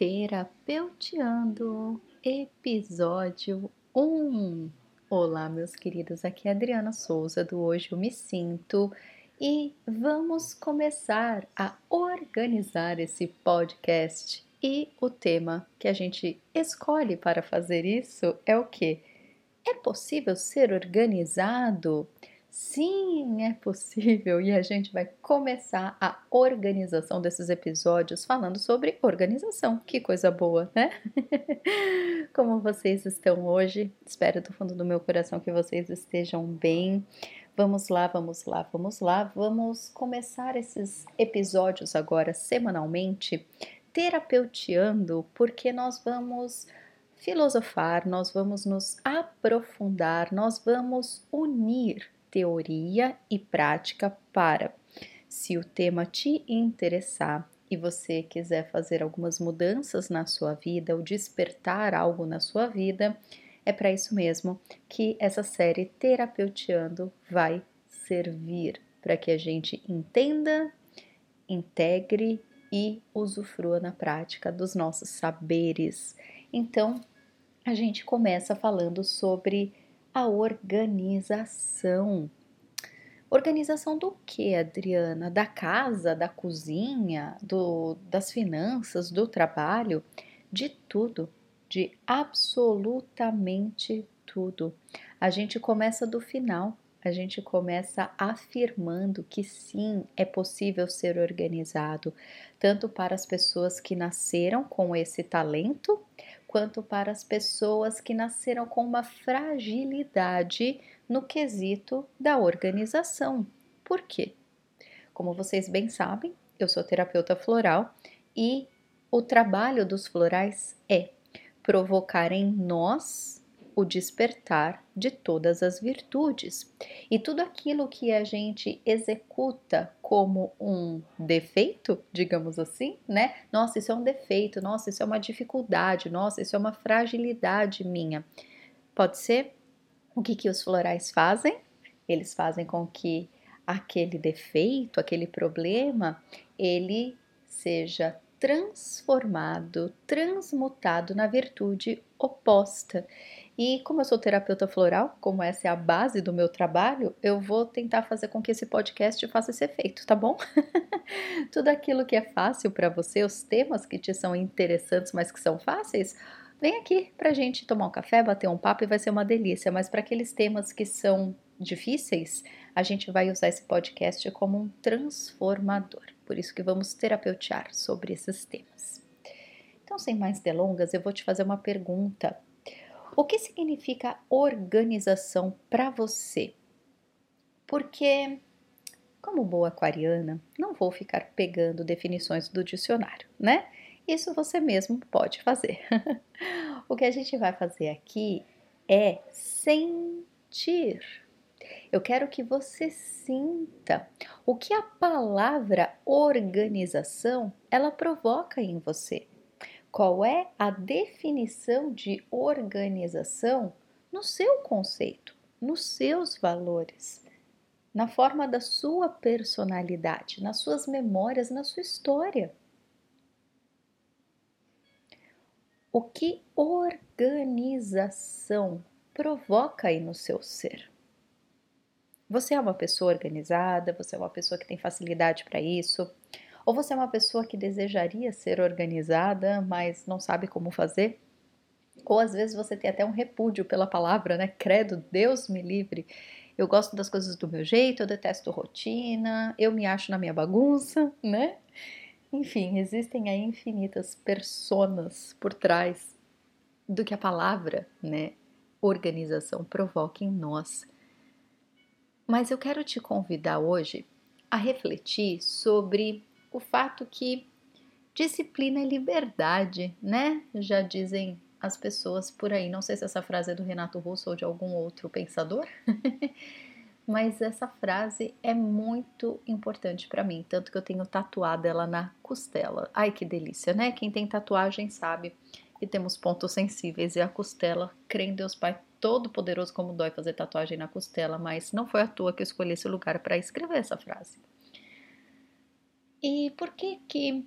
Terapeuteando, episódio 1. Olá, meus queridos, aqui é Adriana Souza do Hoje Eu Me Sinto e vamos começar a organizar esse podcast. E o tema que a gente escolhe para fazer isso é o que? É possível ser organizado? Sim, é possível e a gente vai começar a organização desses episódios falando sobre organização. Que coisa boa, né? Como vocês estão hoje? Espero do fundo do meu coração que vocês estejam bem. Vamos lá, vamos lá, vamos lá. Vamos começar esses episódios agora semanalmente terapeuteando, porque nós vamos filosofar, nós vamos nos aprofundar, nós vamos unir teoria e prática para, se o tema te interessar e você quiser fazer algumas mudanças na sua vida ou despertar algo na sua vida, é para isso mesmo que essa série Terapeuteando vai servir para que a gente entenda, integre e usufrua na prática dos nossos saberes. Então, a gente começa falando sobre a organização. Organização do que, Adriana? Da casa, da cozinha, do, das finanças, do trabalho? De tudo, de absolutamente tudo. A gente começa do final, a gente começa afirmando que sim, é possível ser organizado, tanto para as pessoas que nasceram com esse talento, quanto para as pessoas que nasceram com uma fragilidade no quesito da organização. Por quê? Como vocês bem sabem, eu sou terapeuta floral e o trabalho dos florais é provocar em nós o despertar de todas as virtudes. E tudo aquilo que a gente executa como um defeito, digamos assim, né? Nossa, isso é um defeito, nossa, isso é uma dificuldade, nossa, isso é uma fragilidade minha. Pode ser o que, que os florais fazem? Eles fazem com que aquele defeito, aquele problema, ele seja transformado, transmutado na virtude oposta. E como eu sou terapeuta floral, como essa é a base do meu trabalho, eu vou tentar fazer com que esse podcast faça esse efeito, tá bom? Tudo aquilo que é fácil para você, os temas que te são interessantes, mas que são fáceis, vem aqui pra gente tomar um café, bater um papo e vai ser uma delícia. Mas para aqueles temas que são difíceis, a gente vai usar esse podcast como um transformador. Por isso que vamos terapeutear sobre esses temas. Então, sem mais delongas, eu vou te fazer uma pergunta o que significa organização para você? Porque, como boa aquariana, não vou ficar pegando definições do dicionário, né? Isso você mesmo pode fazer. o que a gente vai fazer aqui é sentir. Eu quero que você sinta o que a palavra organização ela provoca em você. Qual é a definição de organização no seu conceito, nos seus valores, na forma da sua personalidade, nas suas memórias, na sua história? O que organização provoca aí no seu ser? Você é uma pessoa organizada, você é uma pessoa que tem facilidade para isso, ou você é uma pessoa que desejaria ser organizada, mas não sabe como fazer? Ou às vezes você tem até um repúdio pela palavra, né? Credo, Deus me livre. Eu gosto das coisas do meu jeito, eu detesto rotina, eu me acho na minha bagunça, né? Enfim, existem aí infinitas personas por trás do que a palavra, né, organização provoca em nós. Mas eu quero te convidar hoje a refletir sobre o fato que disciplina é liberdade, né? Já dizem as pessoas por aí. Não sei se essa frase é do Renato Russo ou de algum outro pensador, mas essa frase é muito importante para mim, tanto que eu tenho tatuado ela na costela. Ai que delícia, né? Quem tem tatuagem sabe que temos pontos sensíveis e a costela, crê em Deus Pai Todo-Poderoso como dói fazer tatuagem na costela, mas não foi à toa que eu escolhi esse lugar para escrever essa frase. E por que que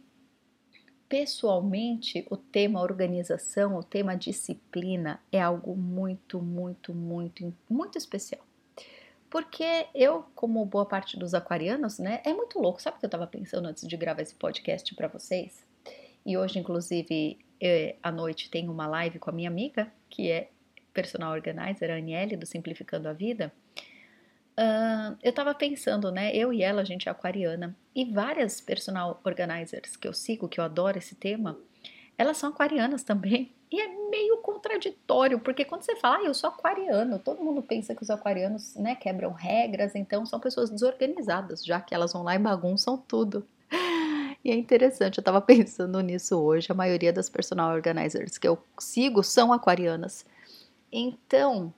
pessoalmente, o tema organização, o tema disciplina é algo muito, muito, muito, muito especial. Porque eu, como boa parte dos aquarianos, né, é muito louco. Sabe o que eu estava pensando antes de gravar esse podcast para vocês? E hoje, inclusive, eu, à noite tem uma live com a minha amiga, que é personal organizer, a Aniele, do Simplificando a Vida. Uh, eu tava pensando, né? Eu e ela, a gente é aquariana, e várias personal organizers que eu sigo, que eu adoro esse tema, elas são aquarianas também. E é meio contraditório, porque quando você fala, ah, eu sou aquariano, todo mundo pensa que os aquarianos, né, quebram regras, então são pessoas desorganizadas, já que elas vão lá e bagunçam tudo. E é interessante, eu tava pensando nisso hoje, a maioria das personal organizers que eu sigo são aquarianas. Então,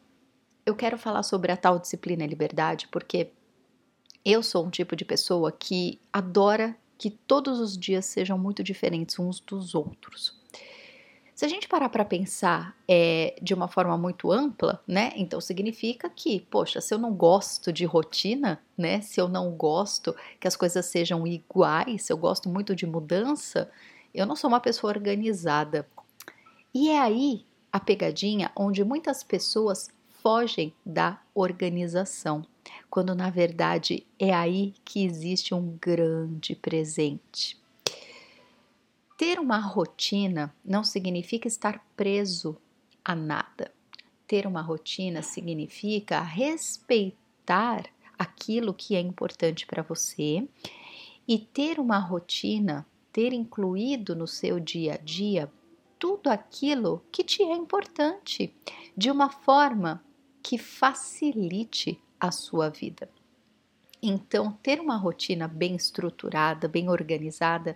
eu quero falar sobre a tal disciplina e liberdade porque eu sou um tipo de pessoa que adora que todos os dias sejam muito diferentes uns dos outros. Se a gente parar para pensar é, de uma forma muito ampla, né? Então significa que, poxa, se eu não gosto de rotina, né? Se eu não gosto que as coisas sejam iguais, se eu gosto muito de mudança, eu não sou uma pessoa organizada. E é aí a pegadinha onde muitas pessoas fogem da organização, quando na verdade é aí que existe um grande presente. Ter uma rotina não significa estar preso a nada. Ter uma rotina significa respeitar aquilo que é importante para você e ter uma rotina, ter incluído no seu dia a dia tudo aquilo que te é importante de uma forma que facilite a sua vida. Então, ter uma rotina bem estruturada, bem organizada,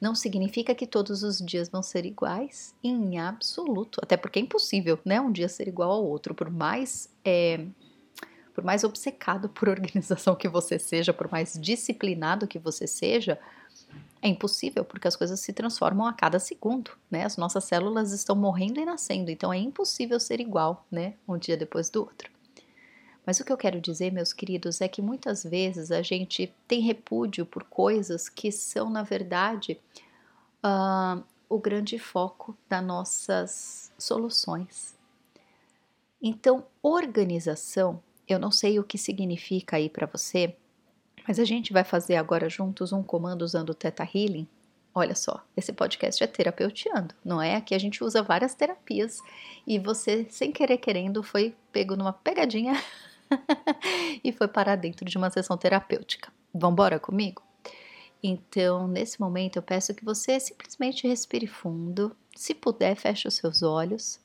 não significa que todos os dias vão ser iguais, em absoluto. Até porque é impossível, né? Um dia ser igual ao outro, por mais é, por mais obcecado por organização que você seja, por mais disciplinado que você seja, é impossível, porque as coisas se transformam a cada segundo, né? As nossas células estão morrendo e nascendo, então é impossível ser igual, né? Um dia depois do outro. Mas o que eu quero dizer, meus queridos, é que muitas vezes a gente tem repúdio por coisas que são, na verdade, uh, o grande foco das nossas soluções. Então, organização, eu não sei o que significa aí para você, mas a gente vai fazer agora juntos um comando usando o Theta Healing. Olha só, esse podcast é terapeutiando, não é? Aqui a gente usa várias terapias e você, sem querer querendo, foi pego numa pegadinha e foi parar dentro de uma sessão terapêutica. Vambora comigo? Então, nesse momento, eu peço que você simplesmente respire fundo. Se puder, feche os seus olhos.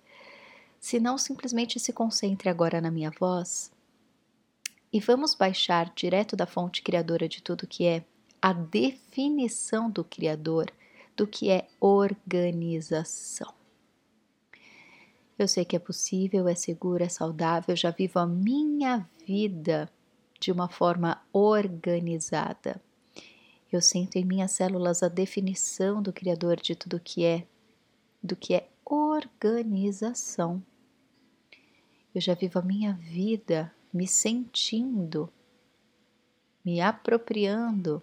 Se não, simplesmente se concentre agora na minha voz e vamos baixar direto da fonte criadora de tudo que é a definição do Criador do que é organização. Eu sei que é possível, é seguro, é saudável, já vivo a minha vida de uma forma organizada. Eu sinto em minhas células a definição do Criador de tudo que é, do que é organização. Eu já vivo a minha vida me sentindo, me apropriando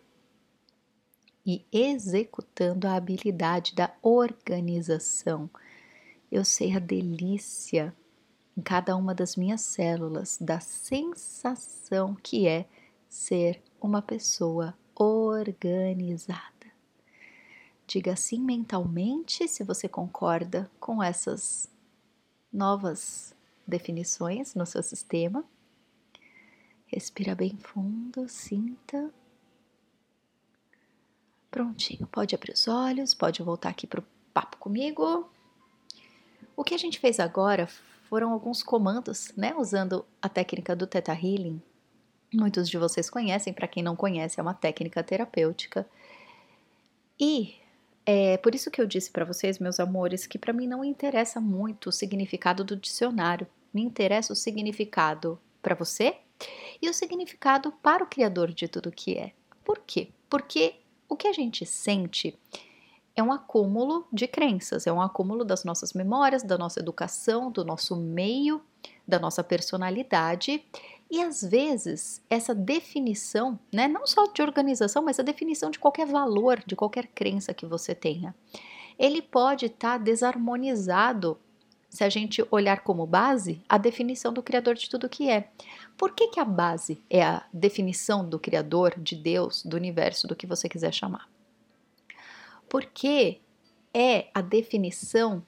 e executando a habilidade da organização. Eu sei a delícia em cada uma das minhas células da sensação que é ser uma pessoa organizada. Diga sim mentalmente se você concorda com essas novas definições no seu sistema. Respira bem fundo, sinta. Prontinho, pode abrir os olhos, pode voltar aqui para o papo comigo. O que a gente fez agora foram alguns comandos, né? Usando a técnica do Theta Healing. Muitos de vocês conhecem, para quem não conhece, é uma técnica terapêutica. E é por isso que eu disse para vocês, meus amores, que para mim não interessa muito o significado do dicionário. Me interessa o significado para você e o significado para o Criador de tudo que é. Por quê? Porque o que a gente sente é um acúmulo de crenças, é um acúmulo das nossas memórias, da nossa educação, do nosso meio, da nossa personalidade E às vezes, essa definição, né, não só de organização, mas a definição de qualquer valor, de qualquer crença que você tenha, ele pode estar tá desarmonizado se a gente olhar como base a definição do Criador de tudo que é. Por que, que a base é a definição do Criador, de Deus, do universo, do que você quiser chamar? Porque é a definição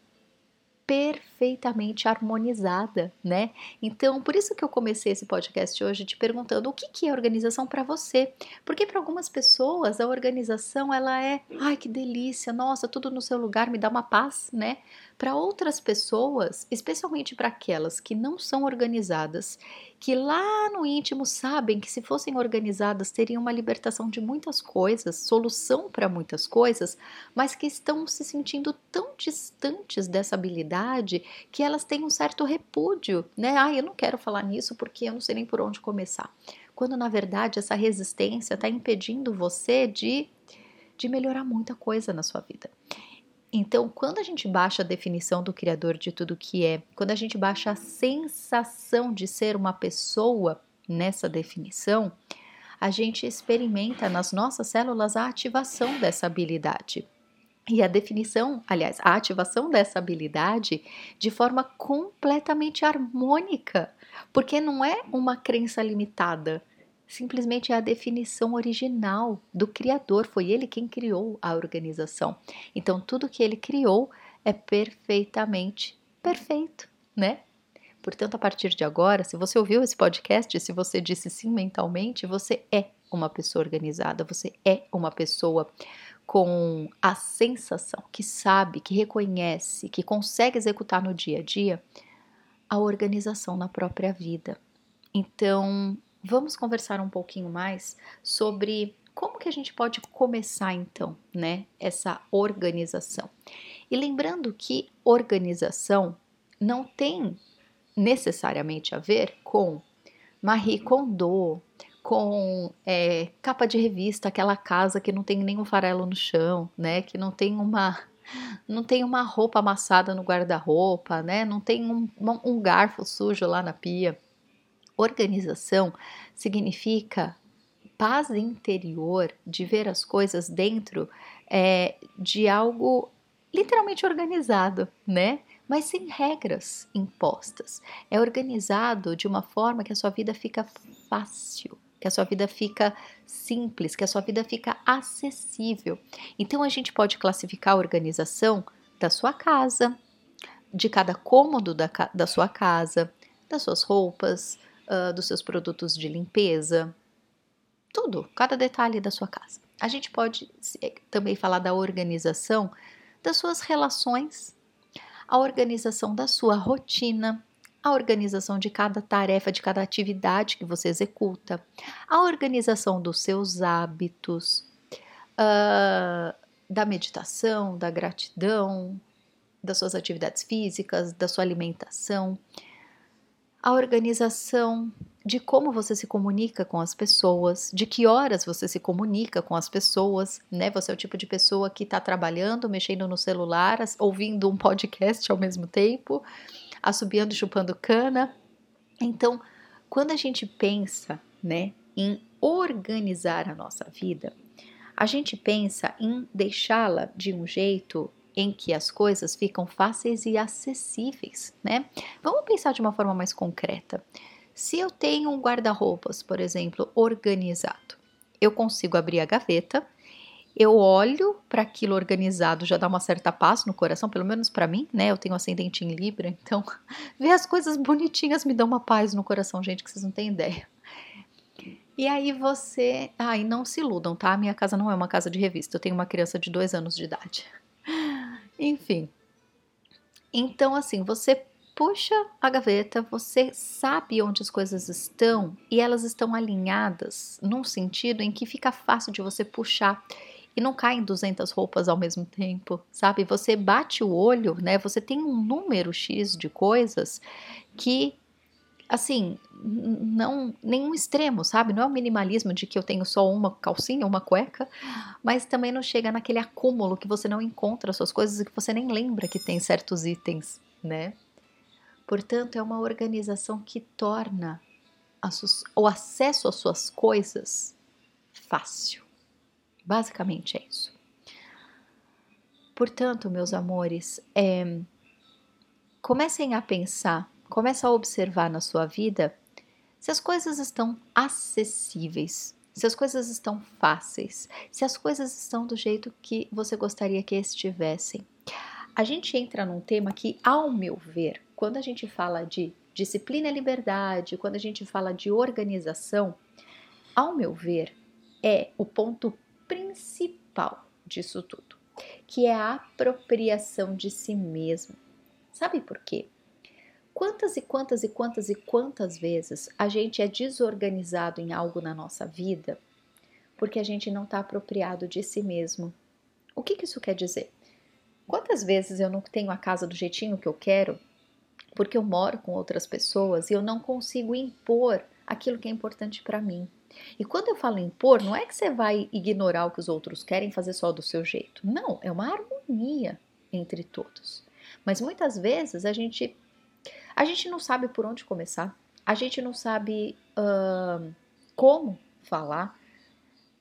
perfeitamente harmonizada, né? Então, por isso que eu comecei esse podcast hoje te perguntando o que, que é organização para você. Porque para algumas pessoas a organização ela é, ai que delícia, nossa, tudo no seu lugar me dá uma paz, né? Para outras pessoas, especialmente para aquelas que não são organizadas, que lá no íntimo sabem que se fossem organizadas teriam uma libertação de muitas coisas, solução para muitas coisas, mas que estão se sentindo tão distantes dessa habilidade que elas têm um certo repúdio, né? Ah, eu não quero falar nisso porque eu não sei nem por onde começar. Quando na verdade essa resistência está impedindo você de, de melhorar muita coisa na sua vida. Então, quando a gente baixa a definição do Criador de tudo que é, quando a gente baixa a sensação de ser uma pessoa nessa definição, a gente experimenta nas nossas células a ativação dessa habilidade. E a definição, aliás, a ativação dessa habilidade de forma completamente harmônica, porque não é uma crença limitada, simplesmente é a definição original do Criador, foi ele quem criou a organização. Então, tudo que ele criou é perfeitamente perfeito, né? Portanto, a partir de agora, se você ouviu esse podcast, se você disse sim mentalmente, você é uma pessoa organizada, você é uma pessoa com a sensação que sabe, que reconhece, que consegue executar no dia a dia a organização na própria vida. Então, vamos conversar um pouquinho mais sobre como que a gente pode começar então, né, essa organização. E lembrando que organização não tem necessariamente a ver com Marie Kondo, com é, capa de revista, aquela casa que não tem nenhum farelo no chão, né, que não tem uma não tem uma roupa amassada no guarda-roupa, né, não tem um, um garfo sujo lá na pia. Organização significa paz interior de ver as coisas dentro é, de algo literalmente organizado, né? Mas sem regras impostas. É organizado de uma forma que a sua vida fica fácil, que a sua vida fica simples, que a sua vida fica acessível. Então a gente pode classificar a organização da sua casa, de cada cômodo da, da sua casa, das suas roupas, uh, dos seus produtos de limpeza, tudo, cada detalhe da sua casa. A gente pode eh, também falar da organização das suas relações, a organização da sua rotina, a organização de cada tarefa, de cada atividade que você executa, a organização dos seus hábitos, uh, da meditação, da gratidão, das suas atividades físicas, da sua alimentação a organização de como você se comunica com as pessoas, de que horas você se comunica com as pessoas, né? Você é o tipo de pessoa que está trabalhando, mexendo no celular, ouvindo um podcast ao mesmo tempo, assobiando chupando cana. Então, quando a gente pensa, né, em organizar a nossa vida, a gente pensa em deixá-la de um jeito em que as coisas ficam fáceis e acessíveis, né? Vamos pensar de uma forma mais concreta. Se eu tenho um guarda-roupas, por exemplo, organizado, eu consigo abrir a gaveta, eu olho para aquilo organizado, já dá uma certa paz no coração, pelo menos para mim, né? Eu tenho ascendente em Libra, então ver as coisas bonitinhas me dá uma paz no coração, gente, que vocês não têm ideia. E aí você. Ai, não se iludam, tá? Minha casa não é uma casa de revista. Eu tenho uma criança de dois anos de idade. Enfim. Então, assim, você puxa a gaveta, você sabe onde as coisas estão e elas estão alinhadas num sentido em que fica fácil de você puxar e não caem 200 roupas ao mesmo tempo, sabe? Você bate o olho, né? Você tem um número X de coisas que assim, não nenhum extremo, sabe? Não é o minimalismo de que eu tenho só uma calcinha, uma cueca, mas também não chega naquele acúmulo que você não encontra suas coisas e que você nem lembra que tem certos itens, né? Portanto, é uma organização que torna o acesso às suas coisas fácil. Basicamente é isso. Portanto, meus amores, é, comecem a pensar, comecem a observar na sua vida se as coisas estão acessíveis, se as coisas estão fáceis, se as coisas estão do jeito que você gostaria que estivessem. A gente entra num tema que, ao meu ver, quando a gente fala de disciplina e liberdade, quando a gente fala de organização, ao meu ver, é o ponto principal disso tudo, que é a apropriação de si mesmo. Sabe por quê? Quantas e quantas e quantas e quantas vezes a gente é desorganizado em algo na nossa vida porque a gente não está apropriado de si mesmo? O que, que isso quer dizer? Quantas vezes eu não tenho a casa do jeitinho que eu quero porque eu moro com outras pessoas e eu não consigo impor aquilo que é importante para mim? E quando eu falo impor, não é que você vai ignorar o que os outros querem fazer só do seu jeito. Não, é uma harmonia entre todos. Mas muitas vezes a gente a gente não sabe por onde começar, a gente não sabe uh, como falar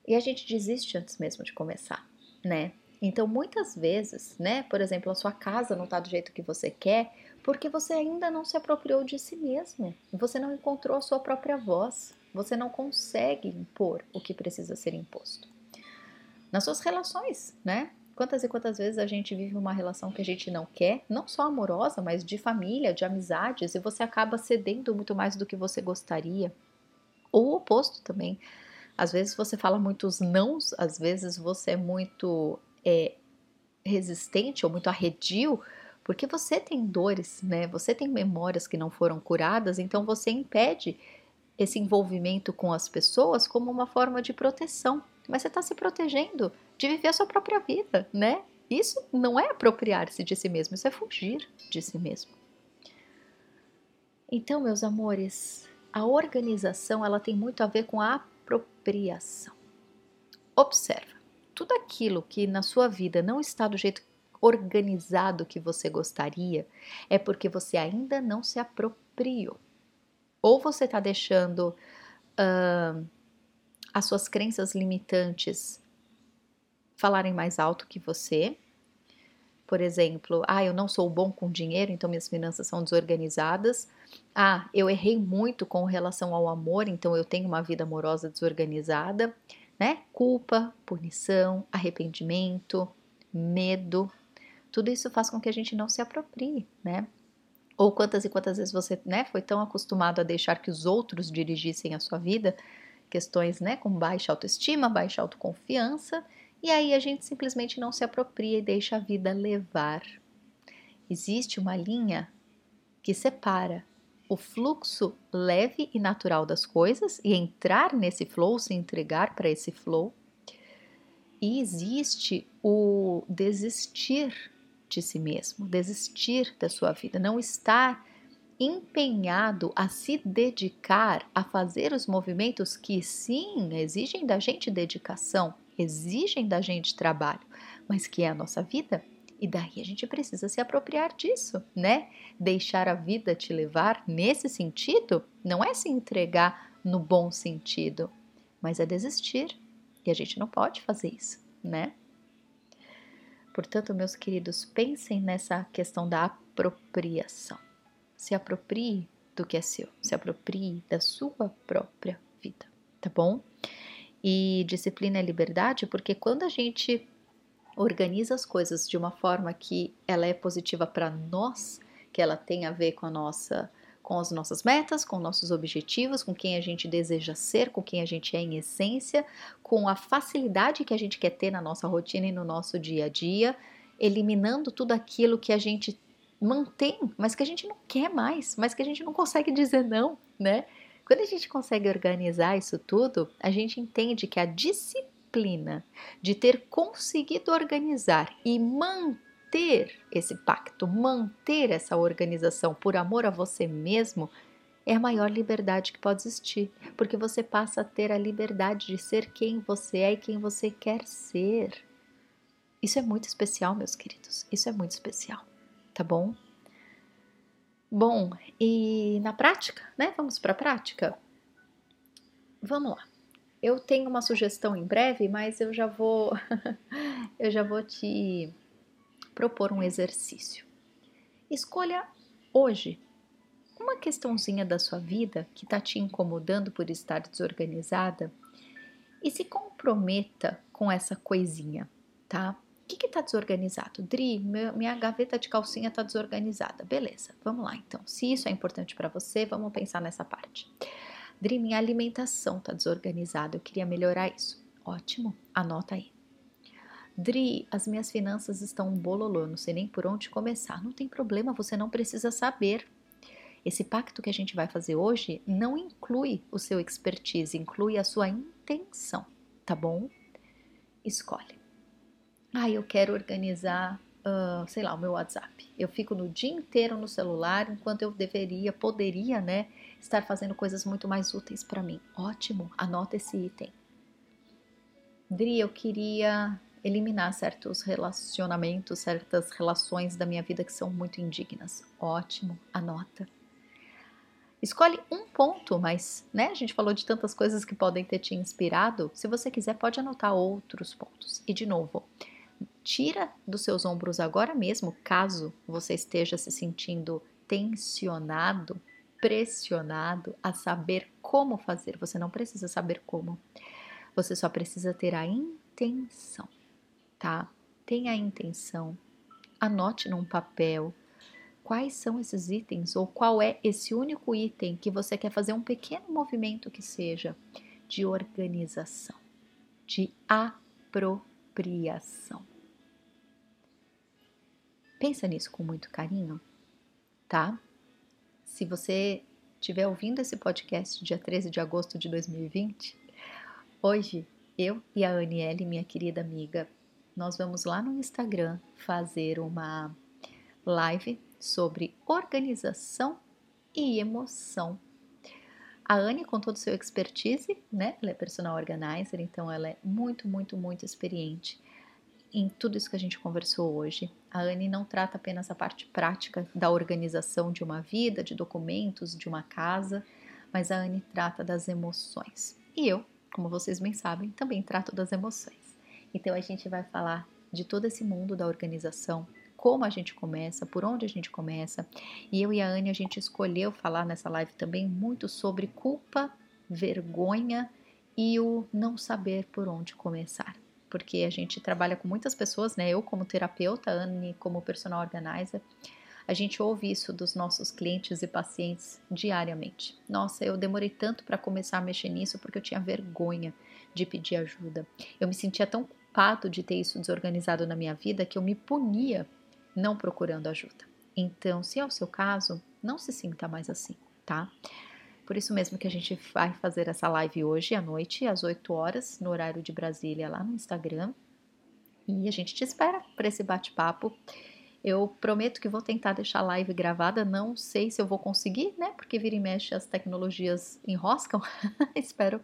e a gente desiste antes mesmo de começar, né? Então, muitas vezes, né, por exemplo, a sua casa não está do jeito que você quer porque você ainda não se apropriou de si mesmo, você não encontrou a sua própria voz, você não consegue impor o que precisa ser imposto. Nas suas relações, né? Quantas e quantas vezes a gente vive uma relação que a gente não quer, não só amorosa, mas de família, de amizades, e você acaba cedendo muito mais do que você gostaria. Ou o oposto também. Às vezes você fala muitos nãos, às vezes você é muito é, resistente ou muito arredio, porque você tem dores, né? Você tem memórias que não foram curadas, então você impede esse envolvimento com as pessoas como uma forma de proteção mas você está se protegendo de viver a sua própria vida, né? Isso não é apropriar-se de si mesmo, isso é fugir de si mesmo. Então, meus amores, a organização ela tem muito a ver com a apropriação. Observa, tudo aquilo que na sua vida não está do jeito organizado que você gostaria, é porque você ainda não se apropriou. Ou você está deixando uh, as suas crenças limitantes falarem mais alto que você. Por exemplo, ah, eu não sou bom com dinheiro, então minhas finanças são desorganizadas. Ah, eu errei muito com relação ao amor, então eu tenho uma vida amorosa desorganizada, né? Culpa, punição, arrependimento, medo. Tudo isso faz com que a gente não se aproprie, né? Ou quantas e quantas vezes você né, foi tão acostumado a deixar que os outros dirigissem a sua vida questões né, com baixa autoestima, baixa autoconfiança, e aí a gente simplesmente não se apropria e deixa a vida levar. Existe uma linha que separa o fluxo leve e natural das coisas e entrar nesse flow, se entregar para esse flow, e existe o desistir de si mesmo, desistir da sua vida, não estar empenhado a se dedicar a fazer os movimentos que sim exigem da gente dedicação, exigem da gente trabalho, mas que é a nossa vida. E daí a gente precisa se apropriar disso, né? Deixar a vida te levar nesse sentido não é se entregar no bom sentido, mas é desistir. E a gente não pode fazer isso, né? Portanto, meus queridos, pensem nessa questão da apropriação se aproprie do que é seu, se aproprie da sua própria vida, tá bom? E disciplina é liberdade porque quando a gente organiza as coisas de uma forma que ela é positiva para nós, que ela tem a ver com a nossa com as nossas metas, com nossos objetivos, com quem a gente deseja ser, com quem a gente é em essência, com a facilidade que a gente quer ter na nossa rotina e no nosso dia a dia, eliminando tudo aquilo que a gente mantém, mas que a gente não quer mais, mas que a gente não consegue dizer não, né? Quando a gente consegue organizar isso tudo, a gente entende que a disciplina de ter conseguido organizar e manter esse pacto, manter essa organização por amor a você mesmo, é a maior liberdade que pode existir, porque você passa a ter a liberdade de ser quem você é e quem você quer ser. Isso é muito especial, meus queridos. Isso é muito especial tá bom? Bom, e na prática, né? Vamos para a prática. vamos lá. Eu tenho uma sugestão em breve, mas eu já vou eu já vou te propor um exercício. Escolha hoje uma questãozinha da sua vida que está te incomodando por estar desorganizada e se comprometa com essa coisinha, tá? O que está desorganizado? Dri, minha gaveta de calcinha está desorganizada. Beleza, vamos lá então. Se isso é importante para você, vamos pensar nessa parte. Dri, minha alimentação está desorganizada, eu queria melhorar isso. Ótimo, anota aí. Dri, as minhas finanças estão um bololô, não sei nem por onde começar. Não tem problema, você não precisa saber. Esse pacto que a gente vai fazer hoje não inclui o seu expertise, inclui a sua intenção, tá bom? Escolhe. Ah, eu quero organizar, uh, sei lá, o meu WhatsApp. Eu fico no dia inteiro no celular, enquanto eu deveria, poderia, né, estar fazendo coisas muito mais úteis para mim. Ótimo, anota esse item. Dri, eu queria eliminar certos relacionamentos, certas relações da minha vida que são muito indignas. Ótimo, anota. Escolhe um ponto, mas, né, a gente falou de tantas coisas que podem ter te inspirado. Se você quiser, pode anotar outros pontos. E de novo, Tira dos seus ombros agora mesmo, caso você esteja se sentindo tensionado, pressionado a saber como fazer. Você não precisa saber como. Você só precisa ter a intenção, tá? Tenha a intenção. Anote num papel quais são esses itens ou qual é esse único item que você quer fazer um pequeno movimento que seja de organização, de apropriação. Pensa nisso com muito carinho, tá? Se você estiver ouvindo esse podcast dia 13 de agosto de 2020, hoje eu e a Aniele, minha querida amiga, nós vamos lá no Instagram fazer uma live sobre organização e emoção. A Anne, com todo o seu expertise, né? Ela é personal organizer, então ela é muito, muito, muito experiente em tudo isso que a gente conversou hoje. A Anne não trata apenas a parte prática da organização de uma vida, de documentos, de uma casa, mas a Anne trata das emoções. E eu, como vocês bem sabem, também trato das emoções. Então a gente vai falar de todo esse mundo da organização, como a gente começa, por onde a gente começa. E eu e a Anne a gente escolheu falar nessa live também muito sobre culpa, vergonha e o não saber por onde começar porque a gente trabalha com muitas pessoas, né? Eu como terapeuta, Anne como personal organizer, a gente ouve isso dos nossos clientes e pacientes diariamente. Nossa, eu demorei tanto para começar a mexer nisso porque eu tinha vergonha de pedir ajuda. Eu me sentia tão culpado de ter isso desorganizado na minha vida que eu me punia não procurando ajuda. Então, se é o seu caso, não se sinta mais assim, tá? Por isso mesmo que a gente vai fazer essa live hoje à noite, às 8 horas, no horário de Brasília, lá no Instagram. E a gente te espera para esse bate-papo. Eu prometo que vou tentar deixar a live gravada, não sei se eu vou conseguir, né? Porque vira e mexe as tecnologias enroscam. Espero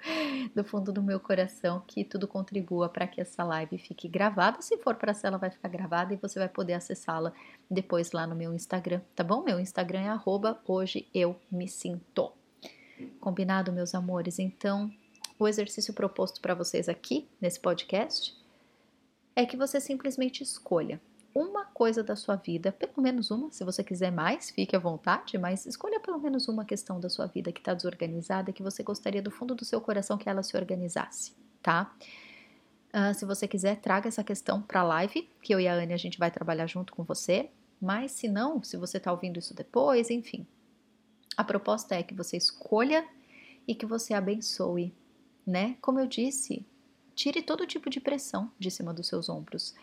do fundo do meu coração que tudo contribua para que essa live fique gravada. Se for para ela vai ficar gravada e você vai poder acessá-la depois lá no meu Instagram, tá bom? Meu Instagram é arroba hoje eu me sinto. Combinado, meus amores? Então, o exercício proposto para vocês aqui nesse podcast é que você simplesmente escolha uma coisa da sua vida, pelo menos uma, se você quiser mais, fique à vontade, mas escolha pelo menos uma questão da sua vida que está desorganizada, que você gostaria do fundo do seu coração que ela se organizasse, tá? Uh, se você quiser, traga essa questão para a live, que eu e a Anne a gente vai trabalhar junto com você. Mas se não, se você está ouvindo isso depois, enfim, a proposta é que você escolha e que você abençoe, né? Como eu disse, tire todo tipo de pressão de cima dos seus ombros.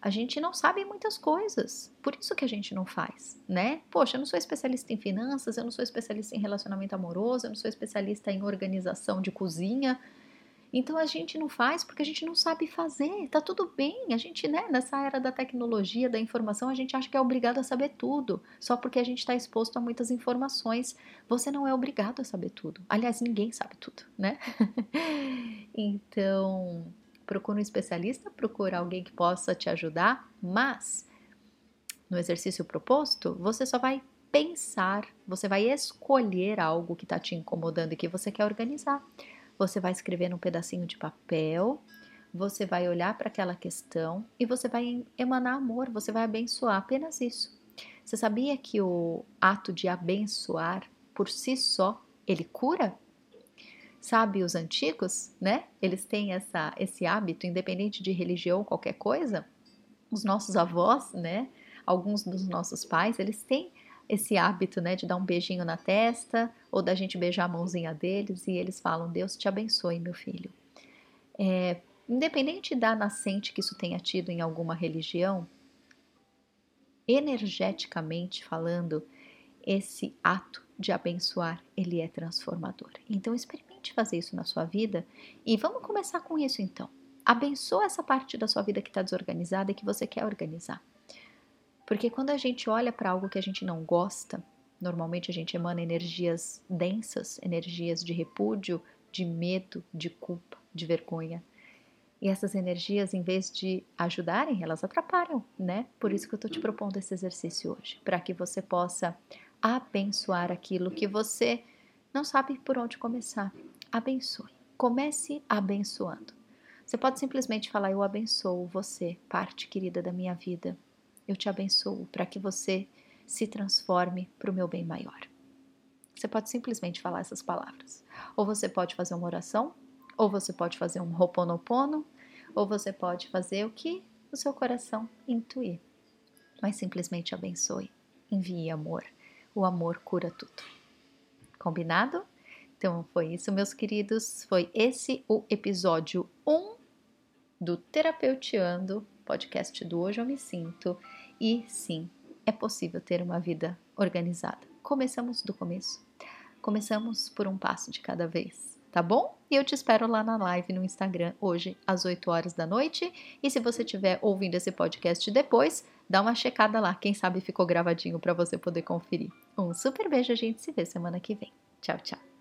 A gente não sabe muitas coisas, por isso que a gente não faz, né? Poxa, eu não sou especialista em finanças, eu não sou especialista em relacionamento amoroso, eu não sou especialista em organização de cozinha, então a gente não faz porque a gente não sabe fazer. Tá tudo bem. A gente, né, nessa era da tecnologia, da informação, a gente acha que é obrigado a saber tudo, só porque a gente está exposto a muitas informações. Você não é obrigado a saber tudo. Aliás, ninguém sabe tudo, né? então, procura um especialista, procura alguém que possa te ajudar, mas no exercício proposto, você só vai pensar, você vai escolher algo que está te incomodando e que você quer organizar. Você vai escrever num pedacinho de papel, você vai olhar para aquela questão e você vai emanar amor, você vai abençoar, apenas isso. Você sabia que o ato de abençoar por si só ele cura? Sabe os antigos, né? Eles têm essa, esse hábito, independente de religião ou qualquer coisa. Os nossos avós, né? Alguns dos nossos pais, eles têm esse hábito, né, de dar um beijinho na testa ou da gente beijar a mãozinha deles e eles falam: Deus te abençoe, meu filho. É, independente da nascente que isso tenha tido em alguma religião, energeticamente falando, esse ato de abençoar, ele é transformador. Então experimente fazer isso na sua vida e vamos começar com isso então. Abençoa essa parte da sua vida que está desorganizada e que você quer organizar. Porque quando a gente olha para algo que a gente não gosta, normalmente a gente emana energias densas, energias de repúdio, de medo, de culpa, de vergonha. E essas energias, em vez de ajudarem, elas atrapalham, né? Por isso que eu estou te propondo esse exercício hoje, para que você possa abençoar aquilo que você não sabe por onde começar. Abençoe. Comece abençoando. Você pode simplesmente falar: Eu abençoo você, parte querida da minha vida. Eu te abençoo para que você se transforme para o meu bem maior. Você pode simplesmente falar essas palavras. Ou você pode fazer uma oração, ou você pode fazer um roponopono, ou você pode fazer o que o seu coração intuir. Mas simplesmente abençoe. Envie amor. O amor cura tudo. Combinado? Então foi isso, meus queridos. Foi esse o episódio 1 do Terapeuteando, podcast do Hoje Eu Me Sinto. E sim, é possível ter uma vida organizada. Começamos do começo. Começamos por um passo de cada vez tá bom? E eu te espero lá na live no Instagram hoje às 8 horas da noite. E se você estiver ouvindo esse podcast depois, dá uma checada lá, quem sabe ficou gravadinho para você poder conferir. Um super beijo, a gente se vê semana que vem. Tchau, tchau.